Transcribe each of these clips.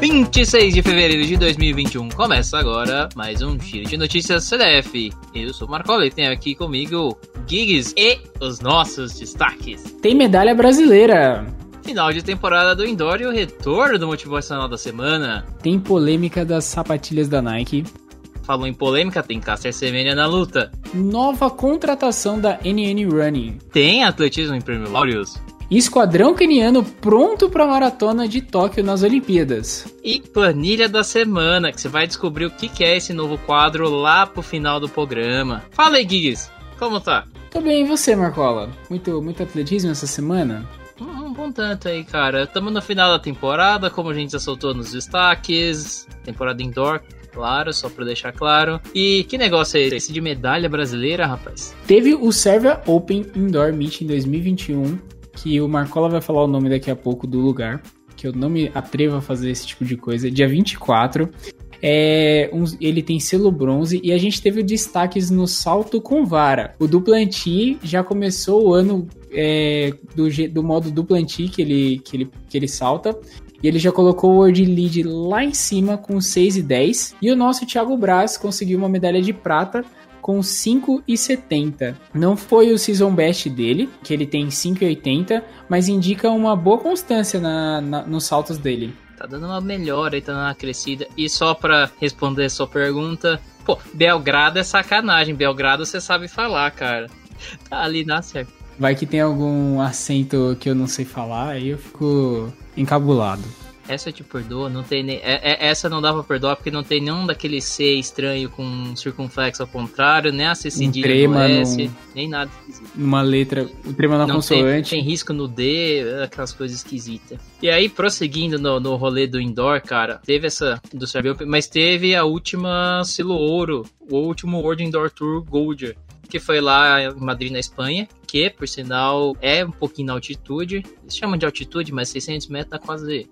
26 de fevereiro de 2021. Começa agora mais um Giro de Notícias CDF. Eu sou o Marcola e tenho aqui comigo Gigs e os nossos destaques. Tem medalha brasileira. Final de temporada do Indoor e o retorno do motivacional da semana. Tem polêmica das sapatilhas da Nike. Falou em polêmica, tem Caster Semenya na luta. Nova contratação da NN Running. Tem atletismo em Prêmio Laureus. Esquadrão keniano pronto para a maratona de Tóquio nas Olimpíadas. E planilha da semana, que você vai descobrir o que é esse novo quadro lá pro final do programa. Fala aí, Gigs, como tá? Tô bem, e você, Marcola? Muito, muito atletismo essa semana? Um, um bom tanto aí, cara. Estamos no final da temporada, como a gente já soltou nos destaques. Temporada indoor, claro, só pra deixar claro. E que negócio é esse de medalha brasileira, rapaz? Teve o Servia Open Indoor Meet em 2021 que o Marcola vai falar o nome daqui a pouco do lugar, que eu não me atrevo a fazer esse tipo de coisa. Dia 24. É, um, ele tem selo bronze e a gente teve destaques no salto com vara. O Duplanti já começou o ano é, do, do modo Duplanti que ele, que, ele, que ele salta. E ele já colocou o World Lead lá em cima com 6 e 10. E o nosso Thiago Braz conseguiu uma medalha de prata com 5,70. Não foi o season best dele, que ele tem 5,80, mas indica uma boa constância na, na, nos saltos dele. Tá dando uma melhora e tá dando uma crescida. E só pra responder a sua pergunta, pô, Belgrado é sacanagem. Belgrado você sabe falar, cara. Tá ali na certa. Vai que tem algum acento que eu não sei falar, aí eu fico encabulado. Essa eu te perdoo, não tem nem. É, é, essa não dá pra perdoar porque não tem nenhum daquele C estranho com circunflexo ao contrário, nem a C cedilha um S, no... nem nada esquisito. Numa letra, o trema na não consoante. Tem, tem, risco no D, aquelas coisas esquisitas. E aí, prosseguindo no, no rolê do indoor, cara, teve essa do Serbian, mas teve a última Silo Ouro, o último World Indoor Tour Gold que foi lá em Madrid, na Espanha, que, por sinal, é um pouquinho na altitude. Eles chamam de altitude, mas 600 metros dá quase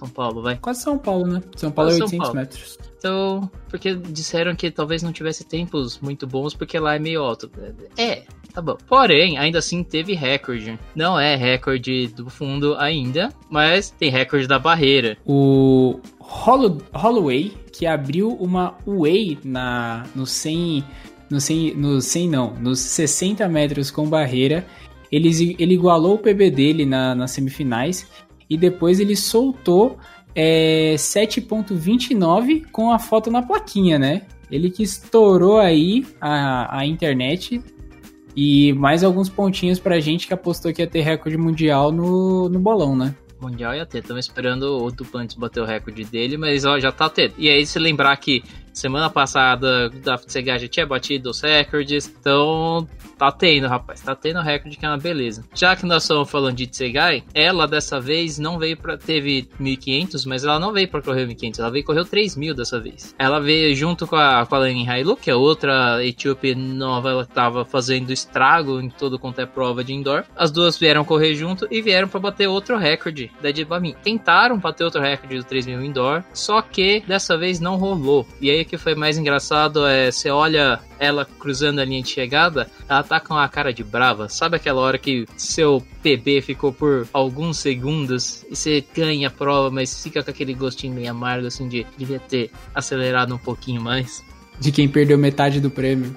são Paulo, vai. Quase São Paulo, né? São Paulo Quase é 800 metros. Então, porque disseram que talvez não tivesse tempos muito bons porque lá é meio alto. É, tá bom. Porém, ainda assim teve recorde. Não é recorde do fundo ainda, mas tem recorde da barreira. O Holloway, que abriu uma Way na, no 100, no 100, no 100 não, nos 60 metros com barreira, ele, ele igualou o PB dele na, nas semifinais e depois ele soltou é, 7.29 com a foto na plaquinha, né? Ele que estourou aí a, a internet e mais alguns pontinhos pra gente que apostou que ia ter recorde mundial no, no bolão, né? Mundial ia ter, estamos esperando o Duplantis bater o recorde dele, mas ó, já tá tendo. E aí, se lembrar que Semana passada da Sega já tinha batido os recordes, então tá tendo, rapaz, tá tendo recorde que é uma beleza. Já que nós estamos falando de Tsegai, ela dessa vez não veio para teve 1500, mas ela não veio para correr 1500, ela veio correr 3000 dessa vez. Ela veio junto com a, com a Lenin Hailu, que é outra etíope nova, ela tava fazendo estrago em todo quanto é prova de indoor. As duas vieram correr junto e vieram para bater outro recorde da Jibamin. Tentaram bater outro recorde do 3000 indoor, só que dessa vez não rolou. E aí que foi mais engraçado é você olha ela cruzando a linha de chegada, ela tá com a cara de brava. Sabe aquela hora que seu PB ficou por alguns segundos e você ganha a prova, mas fica com aquele gostinho meio amargo assim de devia ter acelerado um pouquinho mais? De quem perdeu metade do prêmio.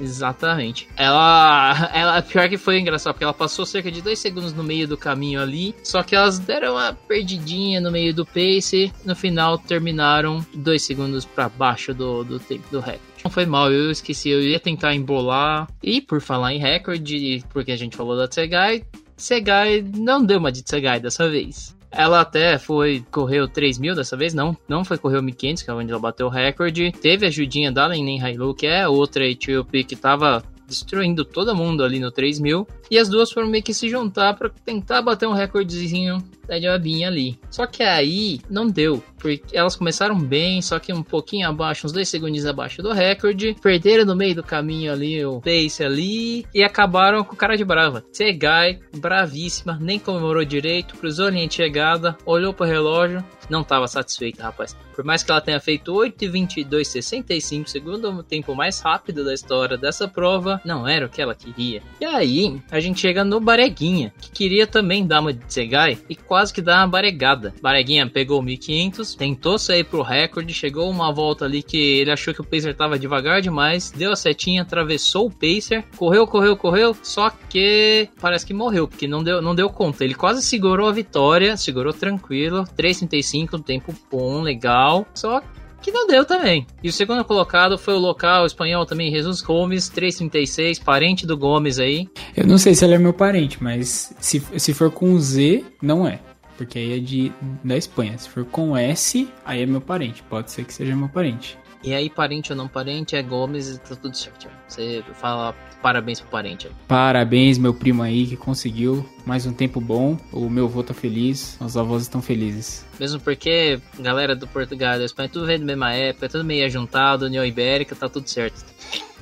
Exatamente. Ela, ela, pior que foi engraçado, porque ela passou cerca de dois segundos no meio do caminho ali, só que elas deram uma perdidinha no meio do pace, no final terminaram dois segundos para baixo do, do tempo do recorde. Não foi mal, eu esqueci, eu ia tentar embolar. E por falar em recorde, porque a gente falou da Tsegai, Tsegai não deu uma de Tsegai dessa vez. Ela até foi, correu 3 mil dessa vez, não, não foi correr o 1500, que é onde ela bateu o recorde. Teve a ajudinha da Lenin Hailu, que é outra etíope que tava destruindo todo mundo ali no 3000. E as duas foram meio que se juntar para tentar bater um recordezinho da Diabinha ali. Só que aí não deu, porque elas começaram bem, só que um pouquinho abaixo, uns dois segundos abaixo do recorde. Perderam no meio do caminho ali o pace ali e acabaram com cara de brava. Tsegai, bravíssima, nem comemorou direito, cruzou a linha de chegada, olhou pro relógio, não estava satisfeita, rapaz. Por mais que ela tenha feito 8,22,65, segundo o tempo mais rápido da história dessa prova, não era o que ela queria. E aí, a gente chega no Bareguinha, que queria também dar uma de Segai e quase que dar uma baregada. Bareguinha pegou 1500, tentou sair pro recorde, chegou uma volta ali que ele achou que o Pacer tava devagar demais, deu a setinha, atravessou o Pacer, correu, correu, correu, só que parece que morreu, porque não deu, não deu conta. Ele quase segurou a vitória, segurou tranquilo, 3,35, tempo bom, legal, só que não deu também. E o segundo colocado foi o local espanhol também, Jesus Gomes, 336, parente do Gomes aí. Eu não sei se ele é meu parente, mas se, se for com Z, não é. Porque aí é de, da Espanha. Se for com S, aí é meu parente. Pode ser que seja meu parente. E aí, parente ou não parente, é Gomes e tá tudo certo. Você fala parabéns pro parente. Parabéns, meu primo aí, que conseguiu mais um tempo bom. O meu avô tá feliz, os avós estão felizes. Mesmo porque, galera do Portugal e da Espanha, tudo vem da mesma época, tudo meio ajuntado, União Ibérica, tá tudo certo.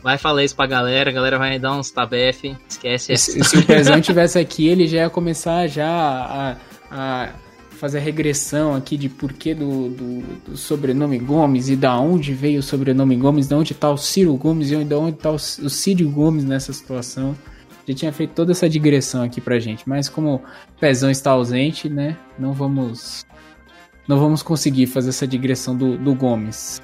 Vai falar isso pra galera, a galera vai dar uns tabef, esquece. Se, se o Pezão tivesse aqui, ele já ia começar já a, a fazer a regressão aqui de porquê do, do, do, sobrenome Gomes e da onde veio o sobrenome Gomes, de onde está o Ciro Gomes e de onde está o, o Círio Gomes nessa situação. Já tinha feito toda essa digressão aqui pra gente, mas como o Pezão está ausente, né, não vamos não vamos conseguir fazer essa digressão do, do Gomes.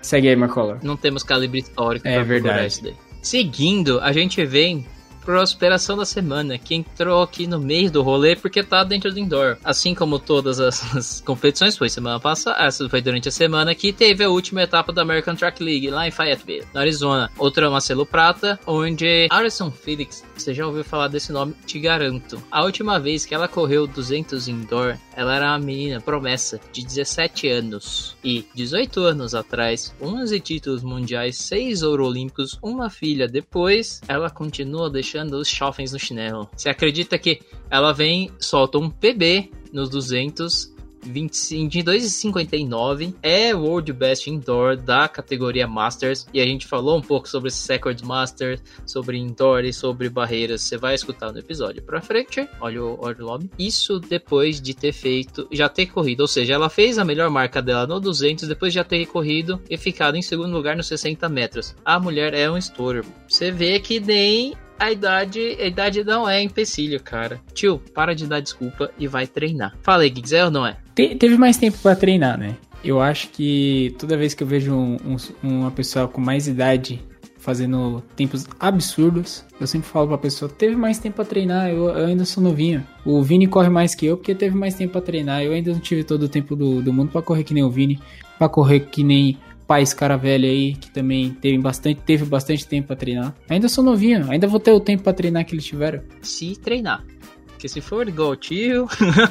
Segue aí, Marcola. Não temos calibre histórico é verdade. Seguindo, a gente vem prosperação da semana, que entrou aqui no meio do rolê porque tá dentro do indoor. Assim como todas as, competições, foi semana passada, essa foi durante a semana que teve a última etapa da American Track League lá em Fayetteville, na Arizona. Outra uma selo prata, onde Alison Felix, você já ouviu falar desse nome? Te garanto. A última vez que ela correu 200 indoor, ela era uma menina promessa de 17 anos. E 18 anos atrás, 11 títulos mundiais, 6 ouro olímpicos, uma filha depois, ela continua deixando os chofens no chinelo. Você acredita que ela vem, solta um PB nos 200 22,59 é World Best Indoor da categoria Masters e a gente falou um pouco sobre Record Masters, sobre Indoor e sobre barreiras. Você vai escutar no episódio pra frente. Olha o, olha o lobby. Isso depois de ter feito, já ter corrido, ou seja, ela fez a melhor marca dela no 200 depois de já ter corrido e ficado em segundo lugar nos 60 metros. A mulher é um estouro. Você vê que nem a idade, a idade não é empecilho, cara. Tio, para de dar desculpa e vai treinar. Fala aí, Giggs, é ou não é? Te, teve mais tempo para treinar, né? Eu acho que toda vez que eu vejo um, um, uma pessoa com mais idade fazendo tempos absurdos, eu sempre falo pra pessoa, teve mais tempo pra treinar, eu, eu, ainda sou novinho. O Vini corre mais que eu porque teve mais tempo pra treinar. Eu ainda não tive todo o tempo do, do mundo para correr que nem o Vini, para correr que nem pai, esse cara velho aí, que também teve bastante, teve bastante tempo para treinar. Ainda sou novinho, ainda vou ter o tempo para treinar que eles tiveram. Se treinar. Porque se for igual tio.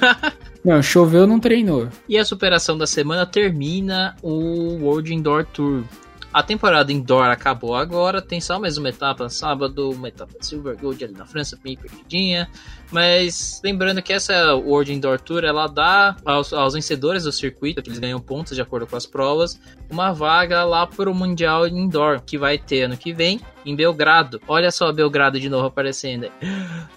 não, choveu, não treinou. E a superação da semana termina o World Indoor Tour. A temporada indoor acabou agora, tem só mais uma etapa sábado, uma etapa Silver Gold ali na França, bem perdidinha. Mas lembrando que essa World Indoor Tour ela dá aos, aos vencedores do circuito, que eles ganham pontos de acordo com as provas, uma vaga lá para o Mundial Indoor, que vai ter ano que vem em Belgrado. Olha só Belgrado de novo aparecendo.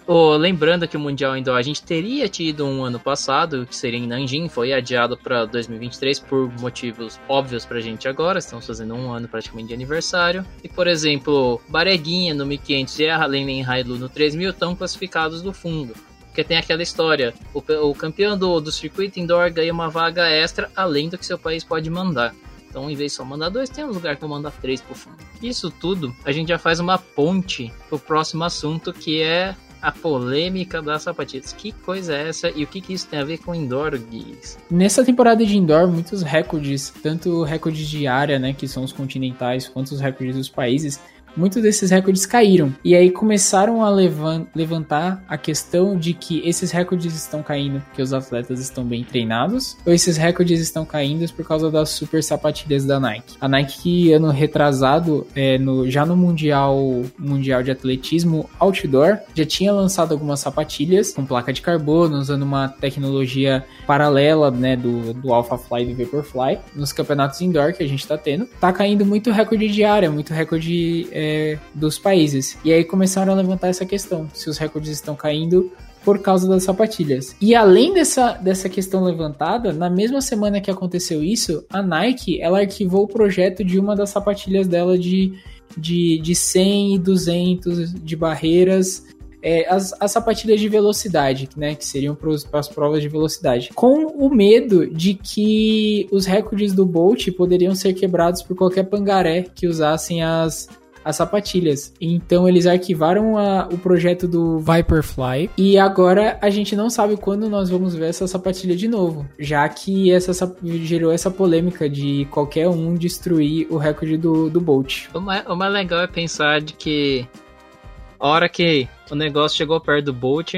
Oh, lembrando que o Mundial Indoor a gente teria tido um ano passado, que seria em Nanjing, foi adiado para 2023 por motivos óbvios pra gente agora. Estamos fazendo um ano praticamente de aniversário. E por exemplo, Bareguinha no 1500 e a Hailu no 3000 estão classificados do fundo. Porque tem aquela história: o, o campeão do, do circuito indoor ganha uma vaga extra além do que seu país pode mandar. Então, em vez de só mandar dois, tem um lugar que eu mandar três pro fundo. Isso tudo, a gente já faz uma ponte pro próximo assunto, que é a polêmica das sapatilhas. Que coisa é essa e o que, que isso tem a ver com indoor, Guiz? Nessa temporada de indoor, muitos recordes, tanto recordes de área, né, que são os continentais, quanto os recordes dos países, muitos desses recordes caíram. E aí começaram a levantar a questão de que esses recordes estão caindo porque os atletas estão bem treinados, ou esses recordes estão caindo por causa das super sapatilhas da Nike. A Nike que ano retrasado, é, no, já no Mundial, mundial de Atletismo Outdoor, já tinha lançado algumas sapatilhas com placa de carbono, usando uma tecnologia paralela né, do, do Alphafly e do Vaporfly, nos campeonatos indoor que a gente está tendo. Tá caindo muito recorde de área, muito recorde é, é, dos países. E aí começaram a levantar essa questão: se os recordes estão caindo por causa das sapatilhas. E além dessa, dessa questão levantada, na mesma semana que aconteceu isso, a Nike ela arquivou o projeto de uma das sapatilhas dela de de, de 100 e 200 de barreiras é, as, as sapatilhas de velocidade, né? Que seriam para as provas de velocidade. Com o medo de que os recordes do Bolt poderiam ser quebrados por qualquer pangaré que usassem as, as sapatilhas. Então eles arquivaram a, o projeto do Viperfly e agora a gente não sabe quando nós vamos ver essa sapatilha de novo, já que essa gerou essa polêmica de qualquer um destruir o recorde do, do Bolt. O mais, o mais legal é pensar de que a hora que o negócio chegou perto do Bolt,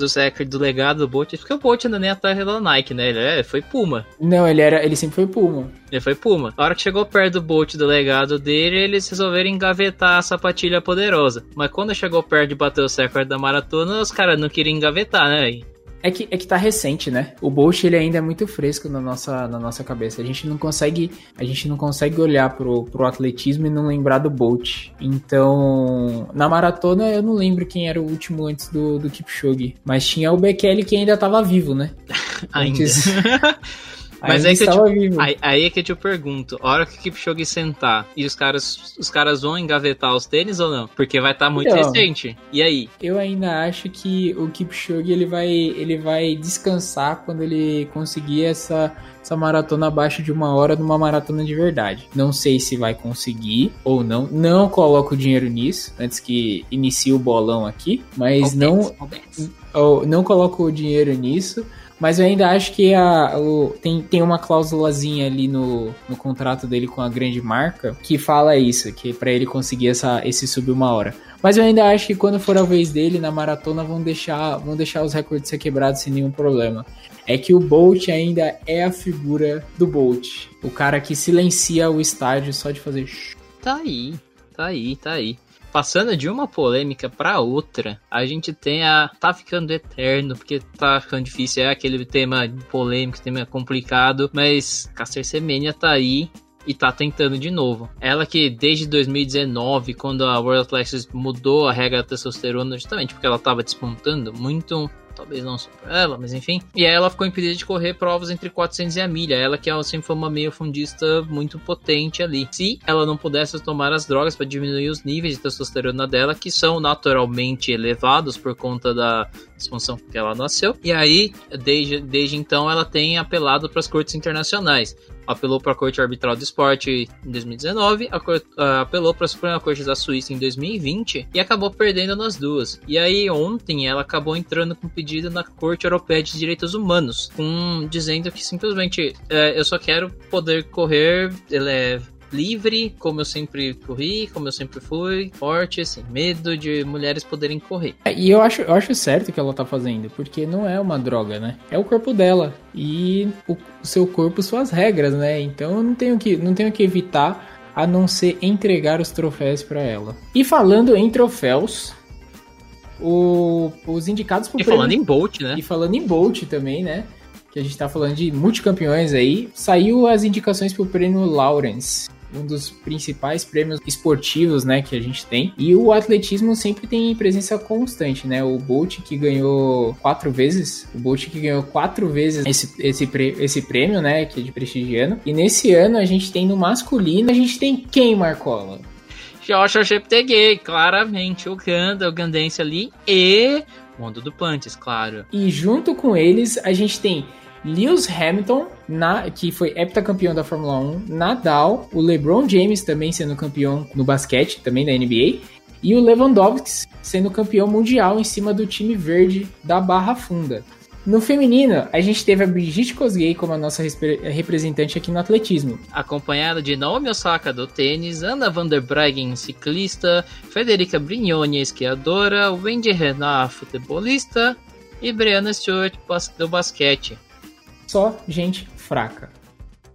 do recordes do legado do Bolt, porque o Bolt ainda nem atrás da Nike, né? Ele é, foi Puma. Não, ele era, ele sempre foi Puma. Ele foi Puma. A hora que chegou perto do Bolt do legado dele, eles resolveram engavetar a sapatilha poderosa. Mas quando chegou perto de bater o recorde da maratona, os caras não queriam engavetar, né? É que, é que tá recente, né? O Bolt ele ainda é muito fresco na nossa, na nossa cabeça. A gente não consegue, a gente não consegue olhar pro, pro atletismo e não lembrar do Bolt. Então, na maratona eu não lembro quem era o último antes do, do Kipchoge, mas tinha o Bekele que ainda tava vivo, né? ainda. Antes... Mas aí, que eu te, aí, aí, é que eu te pergunto, a hora que o Kipchoge sentar e os caras, os caras vão engavetar os tênis ou não? Porque vai estar tá muito então, recente. E aí? Eu ainda acho que o Kipchoge ele vai, ele vai descansar quando ele conseguir essa, essa maratona abaixo de uma hora numa maratona de verdade. Não sei se vai conseguir ou não. Não coloco dinheiro nisso antes que inicie o bolão aqui, mas não, não coloco o dinheiro nisso. Mas eu ainda acho que a, o, tem, tem uma cláusulazinha ali no, no contrato dele com a grande marca que fala isso, que para ele conseguir essa, esse sub uma hora. Mas eu ainda acho que quando for a vez dele na maratona vão deixar, vão deixar os recordes ser quebrados sem nenhum problema. É que o Bolt ainda é a figura do Bolt, o cara que silencia o estádio só de fazer. Tá aí, tá aí, tá aí passando de uma polêmica para outra, a gente tem a. Tá ficando eterno, porque tá ficando difícil. É aquele tema polêmico, tema complicado, mas Caster Semenya tá aí e tá tentando de novo. Ela que desde 2019, quando a World Athletics mudou a regra da testosterona, justamente porque ela tava despontando muito talvez não só pra ela, mas enfim. E aí ela ficou impedida de correr provas entre 400 e a milha. Ela que é sempre foi uma meio fundista muito potente ali. Se ela não pudesse tomar as drogas para diminuir os níveis de testosterona dela, que são naturalmente elevados por conta da disfunção que ela nasceu. E aí, desde, desde então, ela tem apelado para as cortes internacionais apelou para a Corte Arbitral do Esporte em 2019, a, apelou para a Suprema Corte da Suíça em 2020 e acabou perdendo nas duas. E aí ontem ela acabou entrando com pedido na Corte Europeia de Direitos Humanos, com, dizendo que simplesmente é, eu só quero poder correr é, livre, como eu sempre corri, como eu sempre fui, forte, sem medo de mulheres poderem correr. É, e eu acho, eu acho certo que ela tá fazendo, porque não é uma droga, né? É o corpo dela e o, o seu corpo, suas regras, né? Então eu não tenho que, não tenho que evitar a não ser entregar os troféus para ela. E falando em troféus, o, os indicados pro E prêmio, falando em Bolt, né? E falando em Bolt também, né? Que a gente tá falando de multicampeões aí, saiu as indicações pro prêmio Lawrence um dos principais prêmios esportivos, né, que a gente tem. E o atletismo sempre tem presença constante, né? O Bolt que ganhou quatro vezes, o Bolt que ganhou quatro vezes esse, esse, esse prêmio, né, que é de prestigiano. E nesse ano a gente tem no masculino, a gente tem quem, Marcola? Joshua Cheptegei, claramente o Ganda, o Gandense ali e Mundo do Plantes, claro. E junto com eles a gente tem Lewis Hamilton, na, que foi heptacampeão da Fórmula 1, Nadal, o LeBron James também sendo campeão no basquete, também da NBA, e o Lewandowski sendo campeão mundial em cima do time verde da Barra Funda. No feminino, a gente teve a Brigitte Kosgei como a nossa representante aqui no atletismo. Acompanhada de Naomi Osaka do tênis, Ana van der Breggen, ciclista, Federica Brignoni, esquiadora, Wendy Renard, futebolista e Brianna Stewart do basquete. Só gente fraca.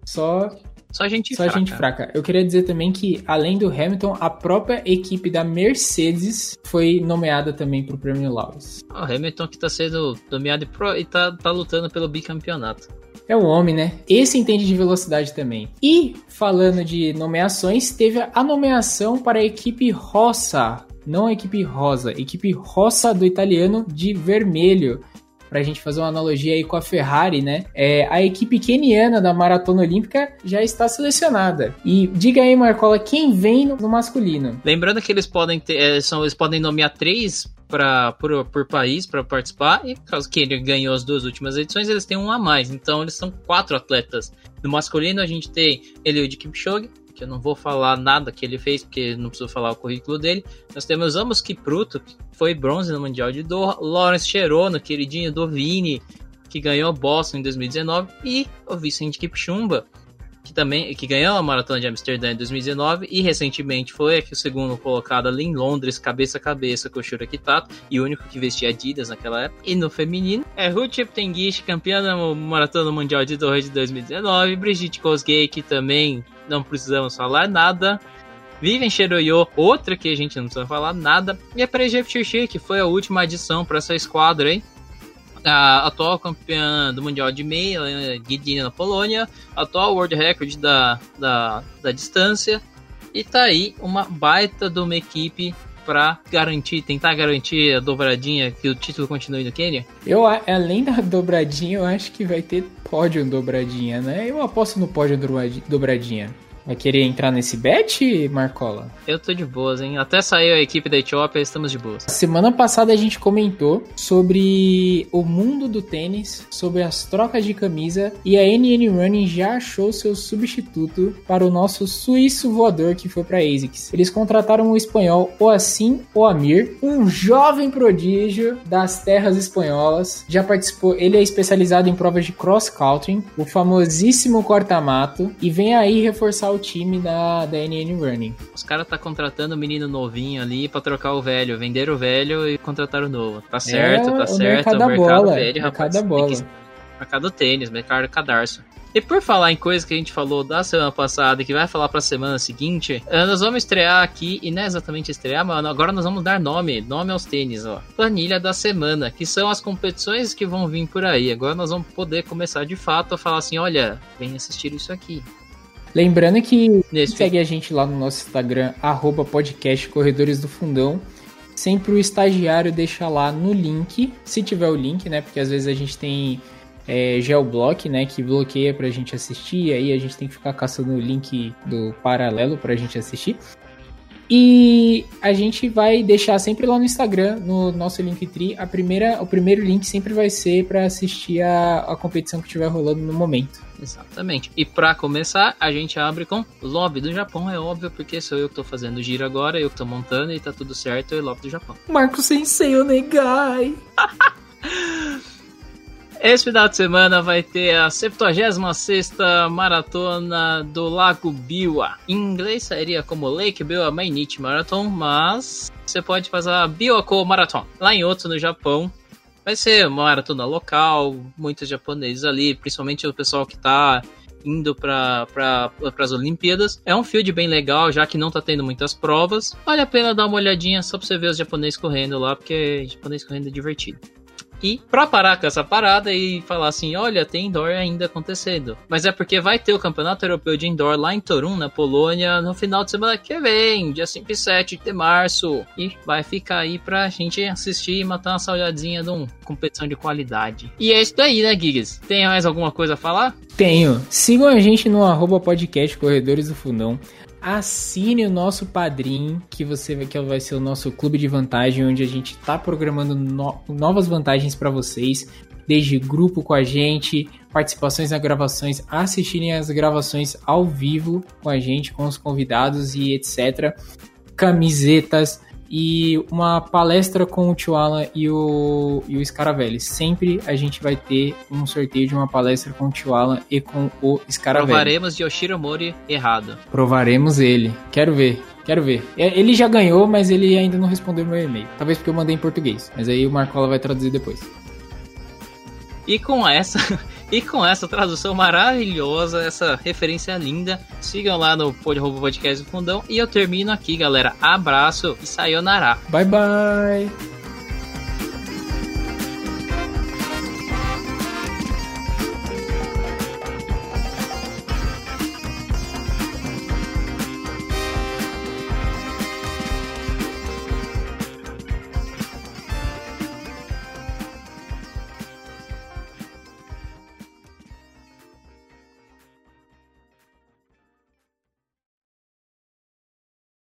Só só gente Só fraca. gente fraca. Eu queria dizer também que, além do Hamilton, a própria equipe da Mercedes foi nomeada também para o Prêmio Lawrence. O Hamilton que está sendo nomeado e está tá lutando pelo bicampeonato. É um homem, né? Esse entende de velocidade também. E, falando de nomeações, teve a nomeação para a equipe Rossa. Não a equipe rosa, a equipe rossa do italiano de vermelho pra gente fazer uma analogia aí com a Ferrari, né? É, a equipe keniana da Maratona Olímpica já está selecionada. E diga aí, Marcola, quem vem no, no masculino? Lembrando que eles podem ter, é, são, eles podem nomear três pra, por, por país para participar, e caso que ele ganhou as duas últimas edições, eles têm um a mais. Então eles são quatro atletas. No masculino a gente tem Eliud Kipchoge, que eu não vou falar nada que ele fez, porque não preciso falar o currículo dele. Nós temos Amos Kipruto, que foi bronze no Mundial de Doha, Lawrence Cherono, queridinho do Vini, que ganhou Boston em 2019, e o Vicente Kipchumba, que também que ganhou a maratona de Amsterdã em 2019 e recentemente foi aqui o segundo colocado ali em Londres, cabeça a cabeça com o Shura Kitato e o único que vestia Adidas naquela época. E no feminino é Ruth Tengish, campeã da maratona mundial de Doha de 2019, Brigitte Kosgei, que também não precisamos falar nada. Vivian Cheroyo, outra que a gente não precisa falar nada. E a Prejev Tirchir, que foi a última adição para essa esquadra, hein? A atual campeã do Mundial de Meia, Guidina na Polônia, atual World Record da, da, da distância. E tá aí uma baita de uma equipe para garantir, tentar garantir a dobradinha, que o título continue no Quênia? Eu, além da dobradinha, eu acho que vai ter pódio dobradinha, né? Eu aposto no pódio dobradinha. Vai querer entrar nesse bet, Marcola? Eu tô de boas, hein? Até saiu a equipe da Etiópia, estamos de boas. Semana passada a gente comentou sobre o mundo do tênis, sobre as trocas de camisa e a NN Running já achou seu substituto para o nosso suíço voador que foi para ASICS. Eles contrataram o espanhol Oassim Oamir, um jovem prodígio das terras espanholas. Já participou, ele é especializado em provas de cross country, o famosíssimo corta-mato e vem aí reforçar o time da, da NN Running. Os caras tá contratando um menino novinho ali pra trocar o velho, vender o velho e contratar o novo. Tá certo, é, tá o certo. Mercado, o mercado bola, velho, mercado rapaz. da bola. Que... Mercado tênis, mercado cadarço. E por falar em coisa que a gente falou da semana passada e que vai falar pra semana seguinte, eh, nós vamos estrear aqui, e não é exatamente estrear, mas agora nós vamos dar nome, nome aos tênis, ó. Planilha da semana, que são as competições que vão vir por aí. Agora nós vamos poder começar de fato a falar assim, olha, vem assistir isso aqui. Lembrando que Nesse segue a gente lá no nosso Instagram, arroba podcast Corredores do Fundão. Sempre o estagiário deixa lá no link, se tiver o link, né? Porque às vezes a gente tem é, geoblock, né? Que bloqueia pra gente assistir, aí a gente tem que ficar caçando o link do paralelo pra gente assistir. E a gente vai deixar sempre lá no Instagram, no nosso Linktree, a primeira, o primeiro link sempre vai ser para assistir a, a competição que estiver rolando no momento. Exatamente. E para começar, a gente abre com Lobby do Japão, é óbvio, porque sou eu que tô fazendo o giro agora, eu que tô montando e tá tudo certo, é Lobby do Japão. Marco Sensei Onegai! Esse final de semana vai ter a 76 Maratona do Lago Biwa. Em inglês seria como Lake Biwa Mainichi Marathon, mas você pode fazer a Biwako Marathon. Lá em outro no Japão, vai ser uma maratona local, muitos japoneses ali, principalmente o pessoal que tá indo para pra, as Olimpíadas. É um field bem legal, já que não tá tendo muitas provas. Vale a pena dar uma olhadinha só pra você ver os japoneses correndo lá, porque japonês correndo é divertido. E pra parar com essa parada e falar assim, olha, tem indoor ainda acontecendo. Mas é porque vai ter o Campeonato Europeu de Indoor lá em Torun, na Polônia, no final de semana que vem, dia 5 e 7 de março. E vai ficar aí pra gente assistir e matar uma saudadinha de uma competição de qualidade. E é isso daí, né, Gigas? Tem mais alguma coisa a falar? Tenho. Sigam a gente no arroba podcast Corredores do Fundão. Assine o nosso padrinho, que você que vai ser o nosso clube de vantagem, onde a gente está programando no, novas vantagens para vocês, desde grupo com a gente, participações nas gravações, assistirem as gravações ao vivo com a gente, com os convidados e etc. Camisetas, e uma palestra com o Tio Alan e o, e o Scaravelli. Sempre a gente vai ter um sorteio de uma palestra com o Tio Alan e com o Scaravelli. Provaremos de Yoshiro Mori errado. Provaremos ele. Quero ver. Quero ver. Ele já ganhou, mas ele ainda não respondeu meu e-mail. Talvez porque eu mandei em português. Mas aí o Marcola vai traduzir depois. E com essa, e com essa tradução maravilhosa, essa referência linda, sigam lá no Podcast do Fundão. E eu termino aqui, galera. Abraço e sayonara. Bye bye.